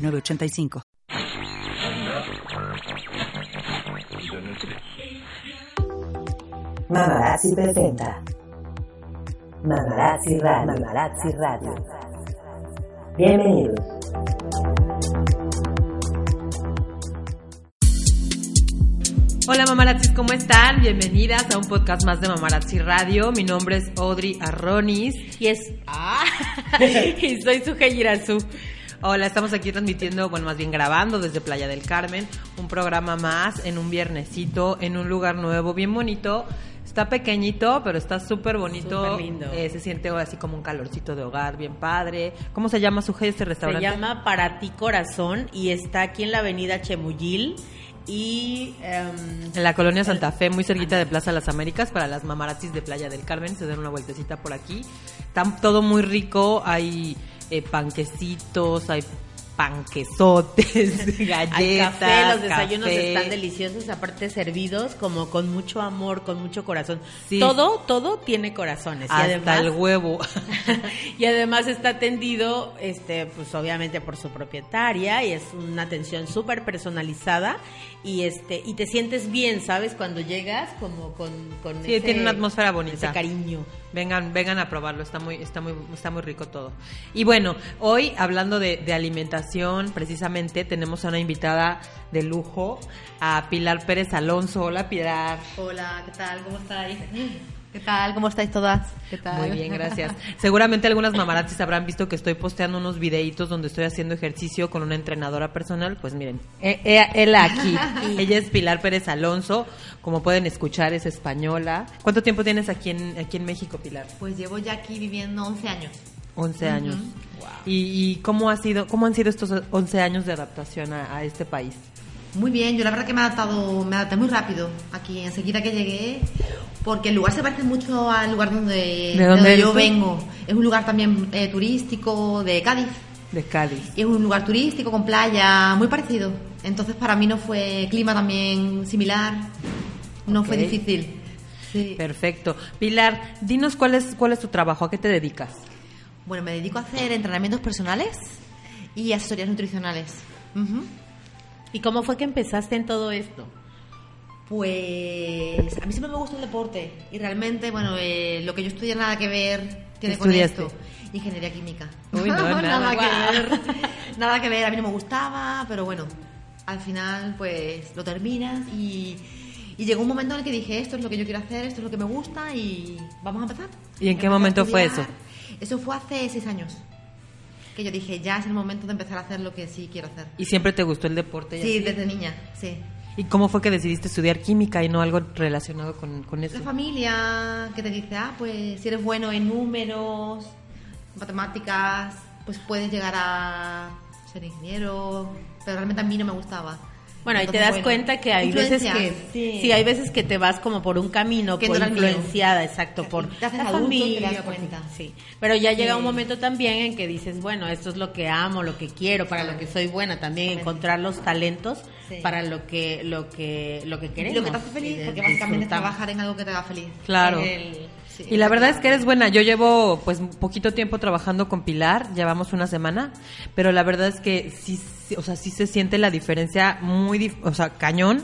906985. Mamarazzi presenta Mamarazzi Radio. Mamarazzi Radio. Bienvenidos. Hola mamarazzis, ¿cómo están? Bienvenidas a un podcast más de Mamarazzi Radio. Mi nombre es Audrey Arronis y es... ¡Ah! y soy Suje Girazu. Hola, estamos aquí transmitiendo, bueno, más bien grabando desde Playa del Carmen, un programa más en un viernesito, en un lugar nuevo, bien bonito. Está pequeñito, pero está súper bonito. Súper lindo. Eh, se siente así como un calorcito de hogar, bien padre. ¿Cómo se llama su este restaurante? Se llama Para Ti Corazón y está aquí en la avenida Chemuyil y... em, En la colonia Santa Fe, muy cerquita de Plaza Las Américas, para las mamarazzis de Playa del Carmen, se dan una vueltecita por aquí. Está todo muy rico, hay eh, panquecitos, hay panquesotes, galletas, Hay café, los desayunos café. están deliciosos, aparte servidos como con mucho amor, con mucho corazón. Sí. Todo, todo tiene corazones. Hasta y además, el huevo. y además está atendido, este, pues obviamente por su propietaria y es una atención súper personalizada y este, y te sientes bien, ¿sabes? Cuando llegas como con, con Sí, tiene una atmósfera bonita. ese cariño. Vengan, vengan a probarlo, está muy, está muy, está muy rico todo. Y bueno, hoy hablando de, de alimentación, precisamente tenemos a una invitada de lujo, a Pilar Pérez Alonso. Hola Pilar. Hola, ¿qué tal? ¿Cómo estáis? ¿Qué tal? ¿Cómo estáis todas? ¿Qué tal? Muy bien, gracias. Seguramente algunas mamarazzis habrán visto que estoy posteando unos videitos donde estoy haciendo ejercicio con una entrenadora personal. Pues miren, eh, eh, él aquí. Ella es Pilar Pérez Alonso. Como pueden escuchar, es española. ¿Cuánto tiempo tienes aquí en, aquí en México, Pilar? Pues llevo ya aquí viviendo 11 años. 11 años. ¿Y, y cómo, ha sido, cómo han sido estos 11 años de adaptación a, a este país? Muy bien, yo la verdad que me he adaptado, me adapté muy rápido aquí, enseguida que llegué, porque el lugar se parece mucho al lugar donde, ¿De dónde eres yo tú? vengo. Es un lugar también eh, turístico de Cádiz. De Cádiz. Y es un lugar turístico con playa, muy parecido. Entonces para mí no fue clima también similar, no fue difícil. Sí. Perfecto. Pilar, dinos cuál es, cuál es tu trabajo, ¿a qué te dedicas? Bueno, me dedico a hacer entrenamientos personales y asesorías nutricionales. Ujú. ¿Y cómo fue que empezaste en todo esto? Pues a mí siempre me gusta el deporte y realmente, bueno, eh, lo que yo estudié nada que ver tiene ¿Qué con esto. Ingeniería química. Uy, no, nada. nada que ver. Nada que ver, a mí no me gustaba, pero bueno, al final pues lo terminas y, y llegó un momento en el que dije, esto es lo que yo quiero hacer, esto es lo que me gusta y vamos a empezar. ¿Y en qué momento fue eso? Eso fue hace seis años. Que yo dije, ya es el momento de empezar a hacer lo que sí quiero hacer. ¿Y siempre te gustó el deporte? y Sí, así? desde niña, sí. ¿Y cómo fue que decidiste estudiar química y no algo relacionado con, con eso? La familia que te dice, ah, pues si eres bueno en números, matemáticas, pues puedes llegar a ser ingeniero, pero realmente a mí no me gustaba. Bueno, ahí te das bueno, cuenta que hay veces que sí. sí. hay veces que te vas como por un camino Que por no influenciada, exacto, por Te haces la adulto y te das familia, por- cuenta. sí. Pero ya llega Sí. un momento también en que dices, bueno, esto es lo que amo, lo que quiero, para lo que soy buena, también encontrar los talentos Sí. para lo que lo que lo que queremos. Lo que te hace feliz, porque básicamente es trabajar en algo que te haga feliz. Claro. El- sí, Y la verdad es que eres buena. Yo llevo pues poquito tiempo trabajando con Pilar, llevamos una semana, pero la verdad es que sí, o sea, sí se siente la diferencia muy, o sea, cañón,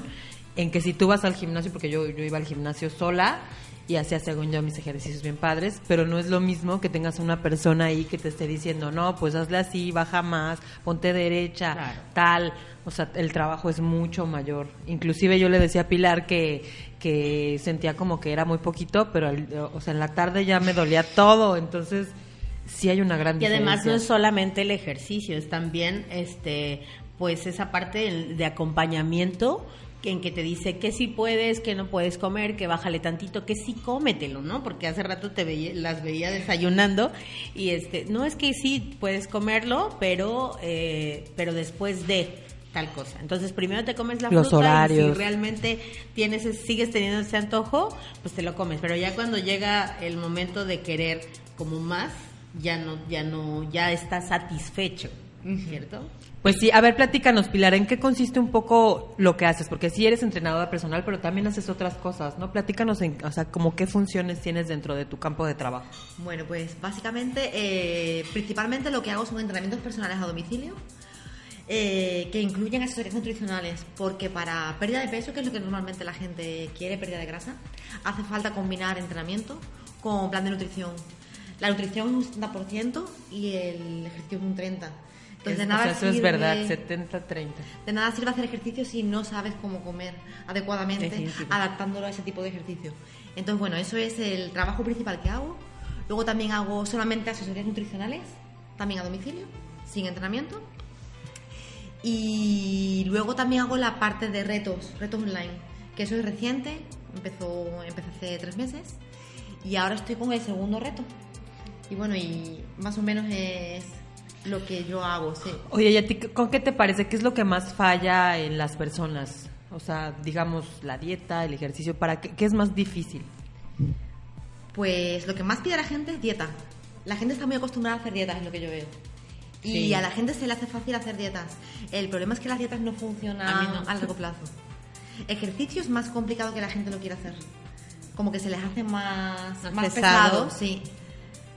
en que si tú vas al gimnasio, porque yo, yo iba al gimnasio sola y hacía según yo mis ejercicios bien padres, pero no es lo mismo que tengas una persona ahí que te esté diciendo, no, pues hazle así, baja más, ponte derecha, Claro. tal. O sea, el trabajo es mucho mayor. Inclusive yo le decía a Pilar que, que sentía como que era muy poquito, pero o sea, en la tarde ya me dolía todo, entonces sí hay una gran Y además no es diferencia. solamente el ejercicio, es también este pues esa parte de acompañamiento en que te dice que sí puedes, que no puedes comer, que bájale tantito, que sí cómetelo, ¿no? Porque hace rato te veía, las veía desayunando y este, no es que sí puedes comerlo, pero, eh, pero después de tal cosa. Entonces primero te comes la Los fruta y horarios. si realmente tienes, sigues teniendo ese antojo, pues te lo comes. Pero ya cuando llega el momento de querer como más, ya no, ya no, ya estás satisfecho, ¿cierto? Pues sí, a ver, platícanos, Pilar, ¿en qué consiste un poco lo que haces? Porque sí eres entrenadora personal, pero también haces otras cosas, ¿no? Platícanos, en, o sea, como qué funciones tienes dentro de tu campo de trabajo. Bueno, pues básicamente, eh, principalmente lo que hago son entrenamientos personales a domicilio, eh, que incluyen asesorías nutricionales, porque para pérdida de peso, que es lo que normalmente la gente quiere, pérdida de grasa, hace falta combinar entrenamiento con plan de nutrición. La nutrición es un 70% y el ejercicio es un 30%. Entonces, de Es- nada o sea, eso es sirve- verdad, 70-30. de nada sirve hacer ejercicio si no sabes cómo comer adecuadamente, Definitivo. adaptándolo a ese tipo de ejercicio. Entonces, bueno, eso es el trabajo principal que hago. Luego también hago solamente asesorías nutricionales, también a domicilio, sin entrenamiento. Y luego también hago la parte de retos, retos online, que eso es reciente, empezó, empecé hace tres meses y ahora estoy con el segundo reto. Y bueno, y más o menos es lo que yo hago, sí. Oye, ¿y a ti con qué te parece? ¿Qué es lo que más falla en las personas? O sea, digamos, la dieta, el ejercicio, ¿para qué, qué es más difícil? Pues lo que más pide la gente es dieta. La gente está muy acostumbrada a hacer dietas, es lo que yo veo. Y a la gente se le hace fácil hacer dietas. El problema es que las dietas no funcionan A mí no. a largo plazo. Ejercicio es más complicado que la gente lo quiera hacer. Como que se les hace más, Más más pesado. pesado, sí.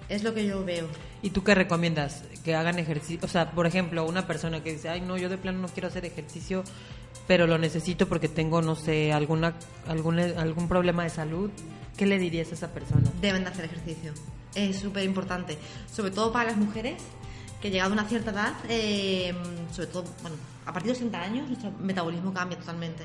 Es lo que yo veo. ¿Y tú qué recomiendas? Que hagan ejercicio. O sea, por ejemplo, una persona que dice, ay, no, yo de plano no quiero hacer ejercicio, pero lo necesito porque tengo, no sé, alguna, algún, algún problema de salud. ¿Qué le dirías a esa persona? Deben de hacer ejercicio. Es súper importante. Sobre todo para las mujeres que llegado a una cierta edad, eh, sobre todo, bueno, a partir de 60 años, nuestro metabolismo cambia totalmente.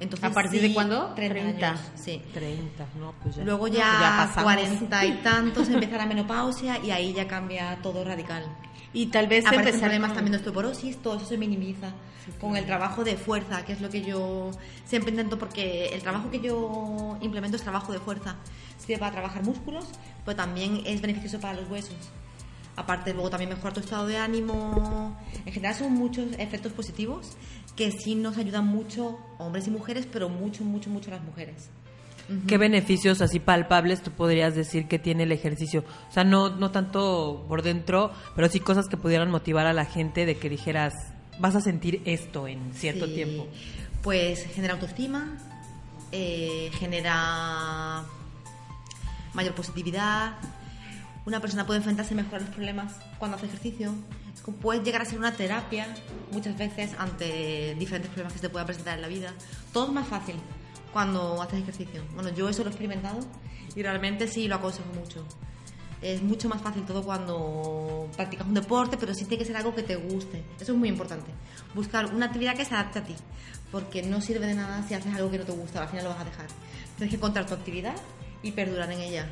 Entonces, ¿A partir sí, de cuándo? 30 30. años, sí. 30, no, pues ya. Luego ya, pues ya pasamos. 40 y tantos empieza la menopausia y ahí ya cambia todo radical. Y tal vez Aparecen problemas también de osteoporosis, todo eso se minimiza con el trabajo de fuerza, que es lo que yo siempre intento, porque el trabajo que yo implemento es trabajo de fuerza. Sirve para trabajar músculos, pero también es beneficioso para los huesos. Aparte, luego también mejora tu estado de ánimo. En general son muchos efectos positivos que sí nos ayudan mucho, hombres y mujeres, pero mucho, mucho, mucho las mujeres. ¿Qué beneficios así palpables tú podrías decir que tiene el ejercicio? O sea, no, no tanto por dentro, pero sí cosas que pudieran motivar a la gente de que dijeras, vas a sentir esto en cierto Sí. tiempo. Pues genera autoestima, eh, genera mayor positividad. Una persona puede enfrentarse mejor a los problemas cuando hace ejercicio. Puede llegar a ser una terapia muchas veces ante diferentes problemas que se puedan presentar en la vida. Todo es más fácil cuando haces ejercicio. Bueno, yo eso lo he experimentado y realmente sí lo aconsejo mucho. Es mucho más fácil todo cuando practicas un deporte, pero sí tiene que ser algo que te guste. Eso es muy importante. Buscar una actividad que se adapte a ti, porque no sirve de nada si haces algo que no te gusta, al final lo vas a dejar. Tienes que encontrar tu actividad y perdurar en ella.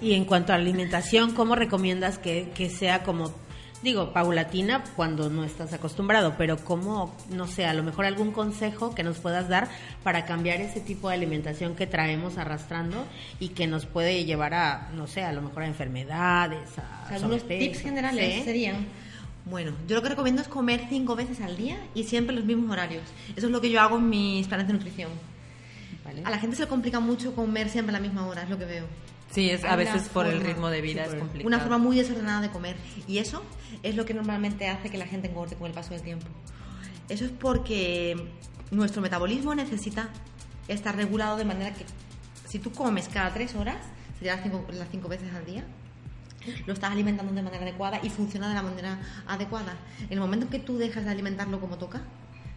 Y en cuanto a alimentación, ¿cómo recomiendas que, que sea como, digo, paulatina cuando no estás acostumbrado, pero cómo, no sé, a lo mejor algún consejo que nos puedas dar para cambiar ese tipo de alimentación que traemos arrastrando y que nos puede llevar a, no sé, a lo mejor a enfermedades, a Algunos sobrepeso? tips generales Sí. serían, bueno, yo lo que recomiendo es comer cinco veces al día y siempre los mismos horarios. Eso es lo que yo hago en mis planes de nutrición. ¿Vale? A la gente se le complica mucho comer siempre a la misma hora, es lo que veo. Sí, es, a veces por el ritmo de vida sí, es complicado. Una forma muy desordenada de comer. Y eso es lo que normalmente hace que la gente engorde con el paso del tiempo. Eso es porque nuestro metabolismo necesita estar regulado de manera que si tú comes cada tres horas, sería las cinco, las cinco veces al día, lo estás alimentando de manera adecuada y funciona de la manera adecuada. En el momento en que tú dejas de alimentarlo como toca,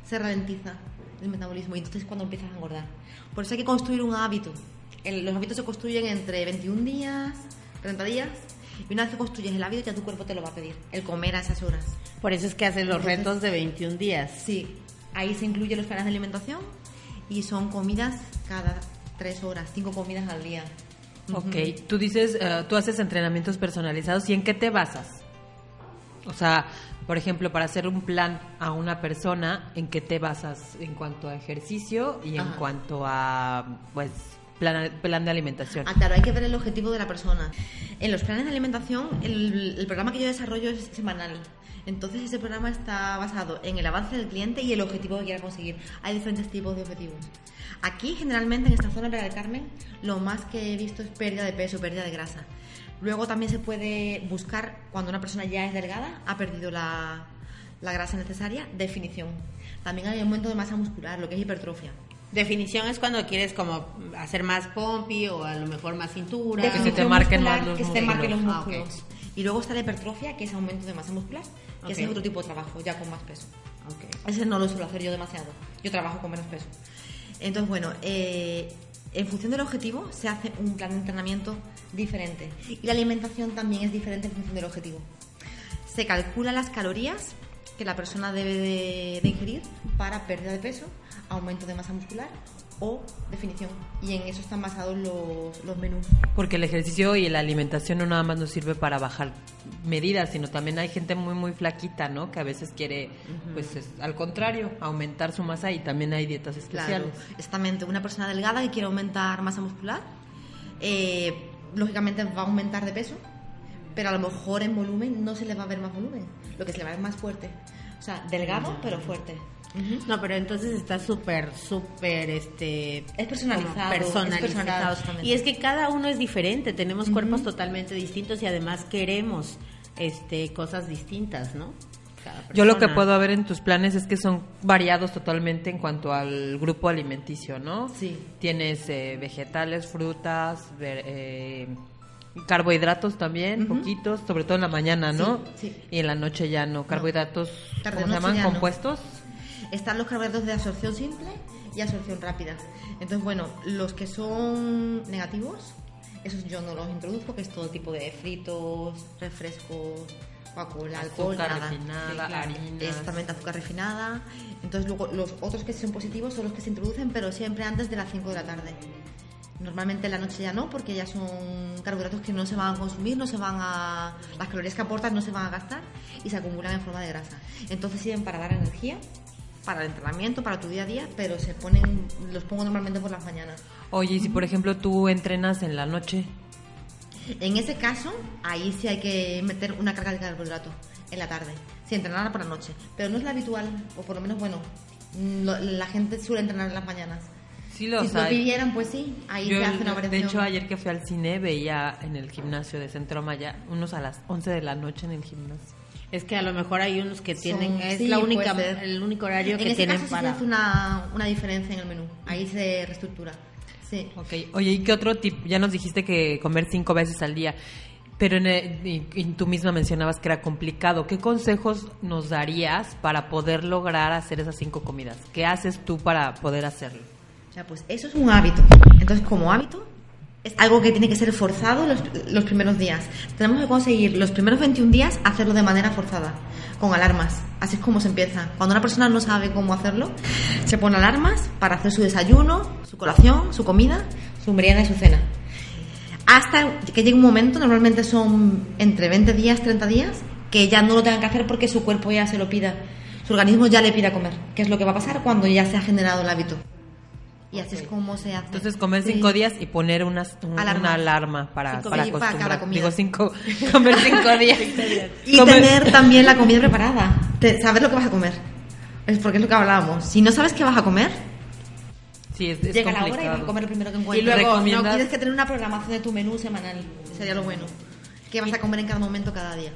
se ralentiza el metabolismo y entonces es cuando empiezas a engordar. Por eso hay que construir un hábito. El- los hábitos se construyen entre 21 días, 30 días, y una vez que construyes el hábito ya tu cuerpo te lo va a pedir, el comer a esas horas. Por eso es que hacen los Entonces- retos de 21 días. Sí, ahí se incluyen los planes de alimentación y son comidas cada tres horas, cinco comidas al día. Ok, tú dices, eh, tú haces entrenamientos personalizados y en qué te basas? O sea, Por ejemplo, para hacer un plan a una persona, ¿en qué te basas en cuanto a ejercicio y en Ajá. cuanto a, pues, plan, de alimentación? Ah, claro, hay que ver el objetivo de la persona. En los planes de alimentación, el, programa que yo desarrollo es semanal. Entonces ese programa está basado en el avance del cliente y el objetivo que quiera conseguir. Hay diferentes tipos de objetivos. Aquí, generalmente, en esta zona de del Carmen, lo más que he visto es pérdida de peso, pérdida de grasa. Luego también se puede buscar, cuando una persona ya es delgada, ha perdido la, la grasa necesaria, definición. También hay aumento de masa muscular, lo que es hipertrofia. Definición es cuando quieres como hacer más pompi o a lo mejor más cintura. Que se te marquen muscular, más los que se te marquen los músculos. Ah, músculos. Y luego está la hipertrofia, que es aumento de masa muscular, que ese es otro tipo de trabajo, ya con más peso. Ok. Ese no lo suelo hacer yo demasiado. Yo trabajo con menos peso. Entonces, bueno, eh, en función del objetivo se hace un plan de entrenamiento diferente. Y la alimentación también es diferente en función del objetivo. Se calcula las calorías que la persona debe de, de ingerir para pérdida de peso, aumento de masa muscular o definición. Y en eso están basados los, los menús. Porque el ejercicio y la alimentación no nada más nos sirve para bajar medidas, sino también hay gente muy muy flaquita, ¿no? Que a veces quiere, pues es- al contrario, aumentar su masa y también hay dietas Claro, especiales. exactamente. Una persona delgada que quiere aumentar masa muscular, eh, lógicamente va a aumentar de peso, pero a lo mejor en volumen no se le va a ver más volumen, lo que se le va a ver más fuerte. O sea, delgado pero fuerte. No, pero entonces está súper, súper, este... Es personalizado, personalizado. es personalizado, y es que cada uno es diferente, tenemos cuerpos totalmente distintos y además queremos este cosas distintas, ¿no? Cada Yo lo que puedo ver en tus planes es que son variados totalmente en cuanto al grupo alimenticio, ¿no? Sí. Tienes eh, vegetales, frutas, ver- eh, carbohidratos también, poquitos, sobre todo en la mañana, ¿no? Sí, sí. Y en la noche ya no. Carbohidratos, Tarde, ¿cómo se llaman? no. ¿Compuestos? Están los carbohidratos de absorción simple y absorción rápida. Entonces, bueno, los que son negativos, esos yo no los introduzco, que es todo tipo de fritos, refrescos, Coca-Cola, alcohol, Azúcar nada. refinada, Sí, claro. harinas. Exactamente, azúcar refinada. Entonces, luego los otros que son positivos son los que se introducen, pero siempre antes de las 5 de la tarde. Normalmente en la noche ya no, porque ya son carbohidratos que no se van a consumir, no se van a. Las calorías que aportan no se van a gastar y se acumulan en forma de grasa. Entonces sirven para dar energía, para el entrenamiento, para tu día a día, pero se ponen. Los pongo normalmente por las mañanas. Oye, y si por ejemplo tú entrenas en la noche, En ese caso, ahí sí hay que meter una carga de carbohidratos en la tarde, si entrenara por la noche. Pero no es la habitual, o por lo menos, bueno, lo- la gente suele entrenar en las mañanas. Sí lo si lo pidieran, pues sí, ahí Yo, se hace una de hecho, ayer que fui al cine veía en el gimnasio de Centro Maya unos a las 11 de la noche en el gimnasio. Es que a lo mejor hay unos que tienen, Son- es sí, la única, el único horario en que ese tienen caso sí para... se hace una, una diferencia en el menú. Ahí se reestructura. Sí. Ok, oye, ¿y qué otro tipo? Ya nos dijiste que comer cinco veces al día, pero en el- y, y tú misma mencionabas que era complicado. ¿Qué consejos nos darías para poder lograr hacer esas cinco comidas? ¿Qué haces tú para poder hacerlo? Pues eso es un hábito. Entonces, como hábito, es algo que tiene que ser forzado los, los primeros días. Tenemos que conseguir los primeros 21 días hacerlo de manera forzada, con alarmas. Así es como se empieza. Cuando una persona no sabe cómo hacerlo, se pone alarmas para hacer su desayuno, su colación, su comida, su merienda y su cena. Hasta que llegue un momento, normalmente son entre 20 días, 30 días, que ya no lo tengan que hacer porque su cuerpo ya se lo pida. Su organismo ya le pida comer, que es lo que va a pasar cuando ya se ha generado el hábito. Y así es como se hace. Entonces, comer Sí. cinco días y poner unas, un- Alarma. una alarma para, Cinco para para acostumbrar. cada comida. Digo, cinco, comer cinco días. Y Comer- tener también la comida preparada. Te- saber lo que vas a comer. Es porque es lo que hablábamos. Si no sabes qué vas a comer, Sí, es, es llega la hora y complicado. vas a comer lo primero que Y encuentres. luego, no ¿recomiendas- tienes que tener una programación de tu menú semanal. Sería lo bueno. ¿Qué vas a comer en cada momento, cada día?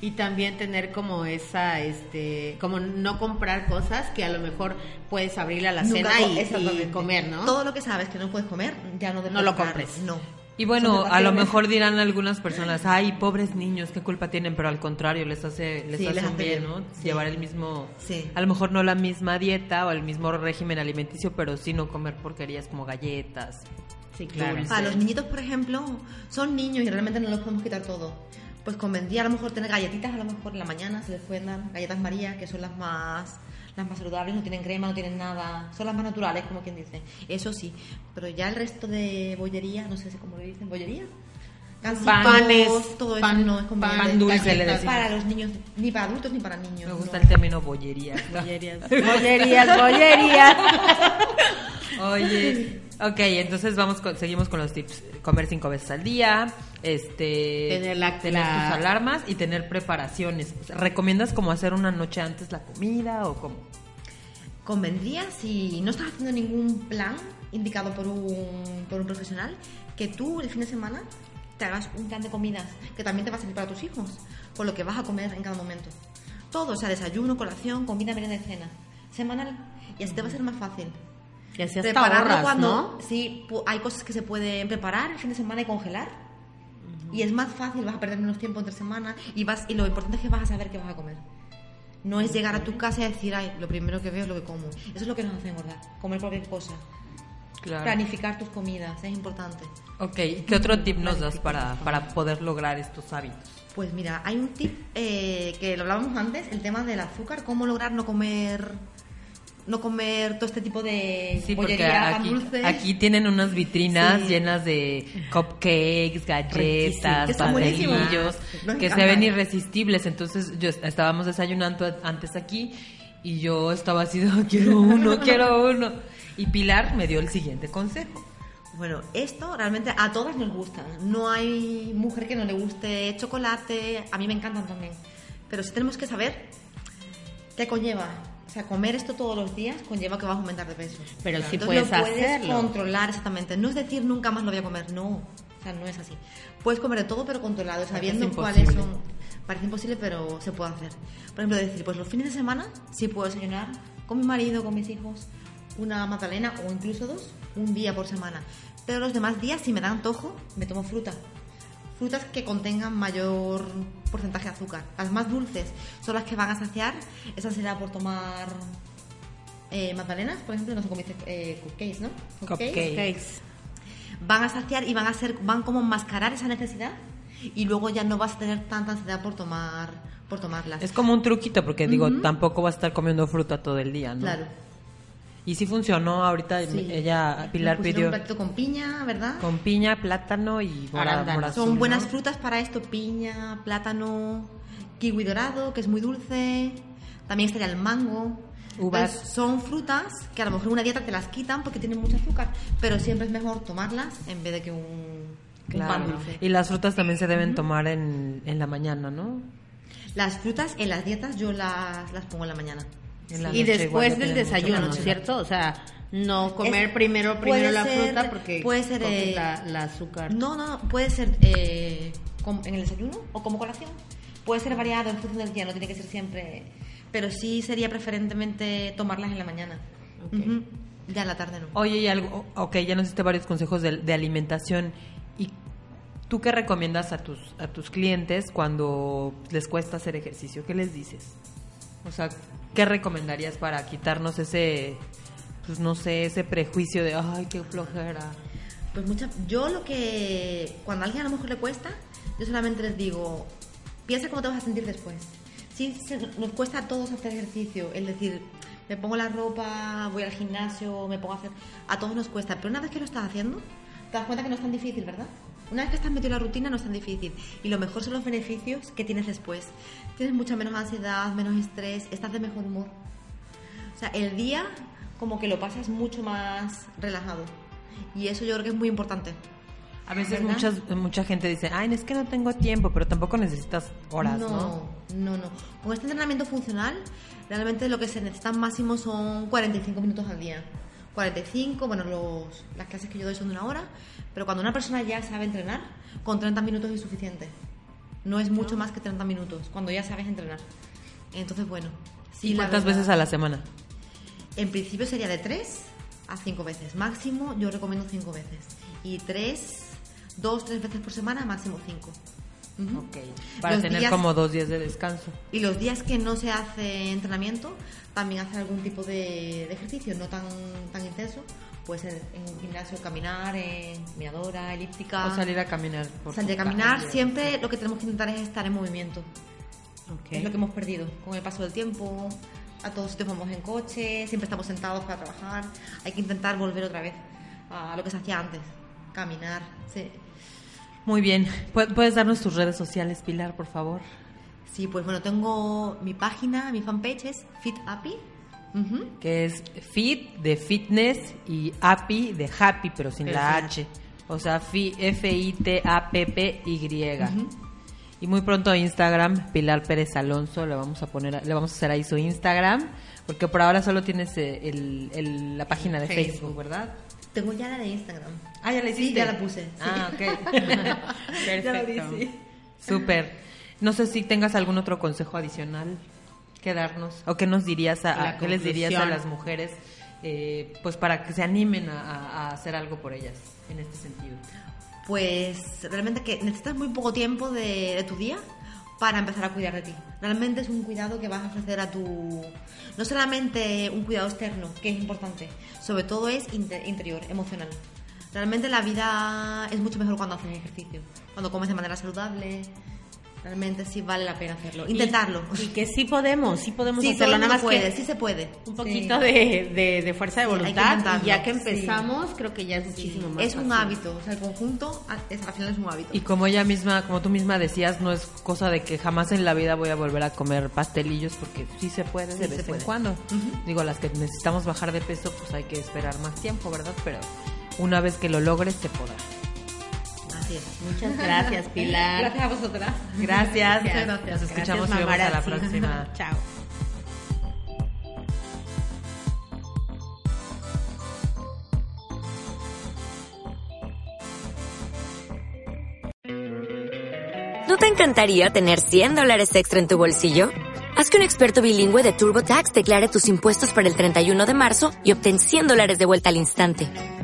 Y también tener como esa, este, como no comprar cosas que a lo mejor puedes abrir a la Nunca cena y- y, comer, ¿no? Todo lo que sabes que no puedes comer, ya no debes No lo compres. No. Y bueno, a lo mejor dirán algunas personas, ay, pobres niños, qué culpa tienen, pero al contrario, les hace, les Sí, hace les un hace bien, bien. ¿no? Sí. Llevar el mismo, Sí. a lo mejor no la misma dieta o el mismo régimen alimenticio, pero sí no comer porquerías como galletas. Sí, claro. Para los niñitos, por ejemplo, son niños y realmente no los podemos quitar todo. Pues convendría a lo mejor tener galletitas, a lo mejor en la mañana se les pueden dar galletas María, que son las más las más saludables, no tienen crema, no tienen nada, son las más naturales, como quien dice. Eso sí, pero ya el resto de bollería, no sé cómo le dicen, bollería, Gansitos, Panes, todo eso pan- no es pan dulce le decimos. Para los niños, ni para adultos ni para niños. Me gusta no. el término bollería. Bollerías, bollerías, bollerías. Oye, ok, entonces vamos con- seguimos con los tips. Comer cinco veces al día, este, Tener la- tener la- tus alarmas y tener preparaciones. ¿Recomiendas como hacer una noche antes la comida o cómo? Convendría, si no estás haciendo ningún plan indicado por un, por un profesional, que tú el fin de semana te hagas un plan de comidas que también te va a servir para tus hijos, con lo que vas a comer en cada momento. Todo, o sea, desayuno, colación, comida, merienda y cena. Semanal. Y así te va a ser más fácil. Y así hasta Prepararlo ahorras, cuando ¿no? sí hay cosas que se pueden preparar el fin de semana y congelar y es más fácil vas a perder menos tiempo entre semana y vas y lo importante es que vas a saber qué vas a comer no es llegar a tu casa y decir ay lo primero que veo es lo que como eso es lo que nos hace engordar comer cualquier cosa Claro. planificar tus comidas es importante Ok, ¿qué otro tip nos das para, para poder lograr estos hábitos? pues mira hay un tip eh, que lo hablábamos antes el tema del azúcar cómo lograr no comer no comer todo este tipo de Sí, bollería aquí, dulce aquí tienen unas vitrinas Sí. llenas de cupcakes, galletas. Que pastelillos, que se ven irresistibles. Entonces, yo estábamos desayunando antes aquí y yo estaba así, "Oh, quiero uno, quiero uno. Y Pilar me dio el siguiente consejo. Bueno, esto realmente a todas nos gusta. No hay mujer que no le guste chocolate. A mí me encantan también. Pero sí tenemos que saber qué conlleva. O sea, comer esto todos los días conlleva que vas a aumentar de peso. Pero sí Entonces puedes lo puedes hacerlo. controlar exactamente. No es decir nunca más lo voy a comer. No. O sea, no es así. Puedes comer de todo, pero controlado, sabiendo cuáles son. Parece imposible, pero se puede hacer. Por ejemplo, decir, pues los fines de semana sí puedo desayunar con mi marido, con mis hijos, una magdalena o incluso dos, un día por semana. Pero los demás días, si me da antojo, me tomo fruta. Frutas que contengan mayor porcentaje de azúcar. Las más dulces son las que van a saciar. Esa será por tomar eh, magdalenas, por ejemplo, no sé cómo dice, eh, cupcakes, ¿no? Cupcakes. Cakes. Van a saciar y van a ser, van como a mascarar esa necesidad y luego ya no vas a tener tanta ansiedad por tomar, por tomarlas. Es como un truquito, porque digo, tampoco vas a estar comiendo fruta todo el día, ¿no? Claro. Y sí funcionó, ahorita Sí. ella, Pilar pidió un platito con piña, ¿verdad? con piña, plátano y mora- Son ¿no? buenas frutas para esto, piña, plátano, kiwi dorado, que es muy dulce, también estaría el mango. Uvas. Entonces, son frutas que a lo mejor una dieta te las quitan porque tienen mucho azúcar, pero siempre es mejor tomarlas en vez de que un, un Claro. pan dulce. Y las frutas también se deben tomar en, en la mañana, ¿no? Las frutas en las dietas yo las, las pongo en la mañana. Y después del desayuno. ¿cierto? O sea, no comer Es- primero primero la ser- fruta porque puede ser, eh, la, la azúcar. No, no, puede ser eh, en el desayuno o como colación. Puede ser variado en función del día, no tiene que ser siempre. Pero sí sería preferentemente tomarlas en la mañana. Ok. Ujú. Ya en la tarde no. Oye, y algo, ok, ya nos diste varios consejos de, de alimentación. ¿Y tú qué recomiendas a tus, a tus clientes cuando les cuesta hacer ejercicio? ¿Qué les dices? O sea, ¿qué recomendarías para quitarnos ese, pues no sé, ese prejuicio de, ay, qué flojera? Pues mucha, yo lo que cuando a alguien a lo mejor le cuesta, yo solamente les digo, piensa cómo te vas a sentir después. Sí, nos cuesta a todos hacer ejercicio, es decir, me pongo la ropa, voy al gimnasio, me pongo a hacer, a todos nos cuesta, pero una vez que lo estás haciendo, te das cuenta que no es tan difícil, ¿verdad? Una vez que estás metido en la rutina no es tan difícil y lo mejor son los beneficios que tienes después. Tienes mucha menos ansiedad, menos estrés, estás de mejor humor. O sea, el día como que lo pasas mucho más relajado. Y eso yo creo que es muy importante. A veces ¿Verdad? muchas, mucha gente dice, ay, es que no tengo tiempo, pero tampoco necesitas horas, ¿no? no, no, no. Con este entrenamiento funcional, realmente lo que se necesitan máximo son 45 minutos al día. 45, bueno, los, las clases que yo doy son de una hora, pero cuando una persona ya sabe entrenar, con 30 minutos es suficiente. No es mucho más que 30 minutos, cuando ya sabes entrenar. Entonces, bueno. ¿Y la cuántas verdad- veces a la semana? En principio sería de 3 a 5 veces. Máximo yo recomiendo 5 veces. Y 3, 2, 3 veces por semana, máximo 5. Ok. Para Los tener días- como dos días de descanso. Y los días que no se hace entrenamiento, también hacer algún tipo de, de ejercicio, no tan, tan intenso. Puede ser en un gimnasio caminar, en caminadora, elíptica. O salir a caminar. Por Salir a caminar, calle. siempre lo que tenemos que intentar es estar en movimiento. Ok. Es lo que hemos perdido con el paso del tiempo. A todos sitios vamos en coche, siempre estamos sentados para trabajar. Hay que intentar volver otra vez a lo que se hacía antes, caminar. sí. Muy bien. Pu- ¿Puedes darnos tus redes sociales, Pilar, por favor? Sí, pues bueno, tengo mi página, mi fanpage es FitApi. Ujú. Que es Fit de fitness y Happy de happy, pero sin la H. O sea, fi- F-I-T-A-P-P-Y. Y muy pronto Instagram, Pilar Pérez Alonso, le vamos a poner, le vamos a hacer ahí su Instagram, porque por ahora solo tienes eh, el- el- la página de Facebook, Facebook. ¿verdad? Tengo ya la de Instagram. Ah, ya la Sí, hiciste. ya la puse. sí. Ah, ok. Ya lo Perfecto. di, sí. Súper. No sé si tengas algún otro consejo adicional que darnos, o qué nos dirías, a, qué les dirías a las mujeres, eh, pues para que se animen a, a- a hacer algo por ellas en este sentido. Pues realmente que necesitas muy poco tiempo de, de tu día para empezar a cuidar de ti. Realmente es un cuidado que vas a ofrecer a tu... No solamente un cuidado externo, que es importante, sobre todo es inte- interior, emocional. Realmente la vida es mucho mejor cuando haces ejercicio, cuando comes de manera saludable. Realmente sí vale la pena hacerlo. Intentarlo. Y que sí podemos, sí podemos Sí, hacerlo, nada más puede, que sí se puede. un Sí. poquito de, de- de fuerza de Sí, hay que voluntad y ya que sí. empezamos creo que ya es Sí, muchísimo más Es un hábito, o sea, el conjunto es, al final es un hábito. Y como ella misma, como tú misma decías, no es cosa de que jamás en la vida voy a volver a comer pastelillos porque sí se puede Sí de se vez en cuando. Digo, las que necesitamos bajar de peso, pues hay que esperar más tiempo, ¿verdad? Pero una vez que lo logres, se podrá. Así es. Muchas gracias, Pilar. Gracias a vosotras. Gracias. Muchas gracias. Nos escuchamos y Gracias, vemos a la próxima. Chao. ¿No te encantaría tener 100 dólares extra en tu bolsillo? Haz que un experto bilingüe de TurboTax declare tus impuestos para el 31 de marzo y obtén 100 dólares de vuelta al instante.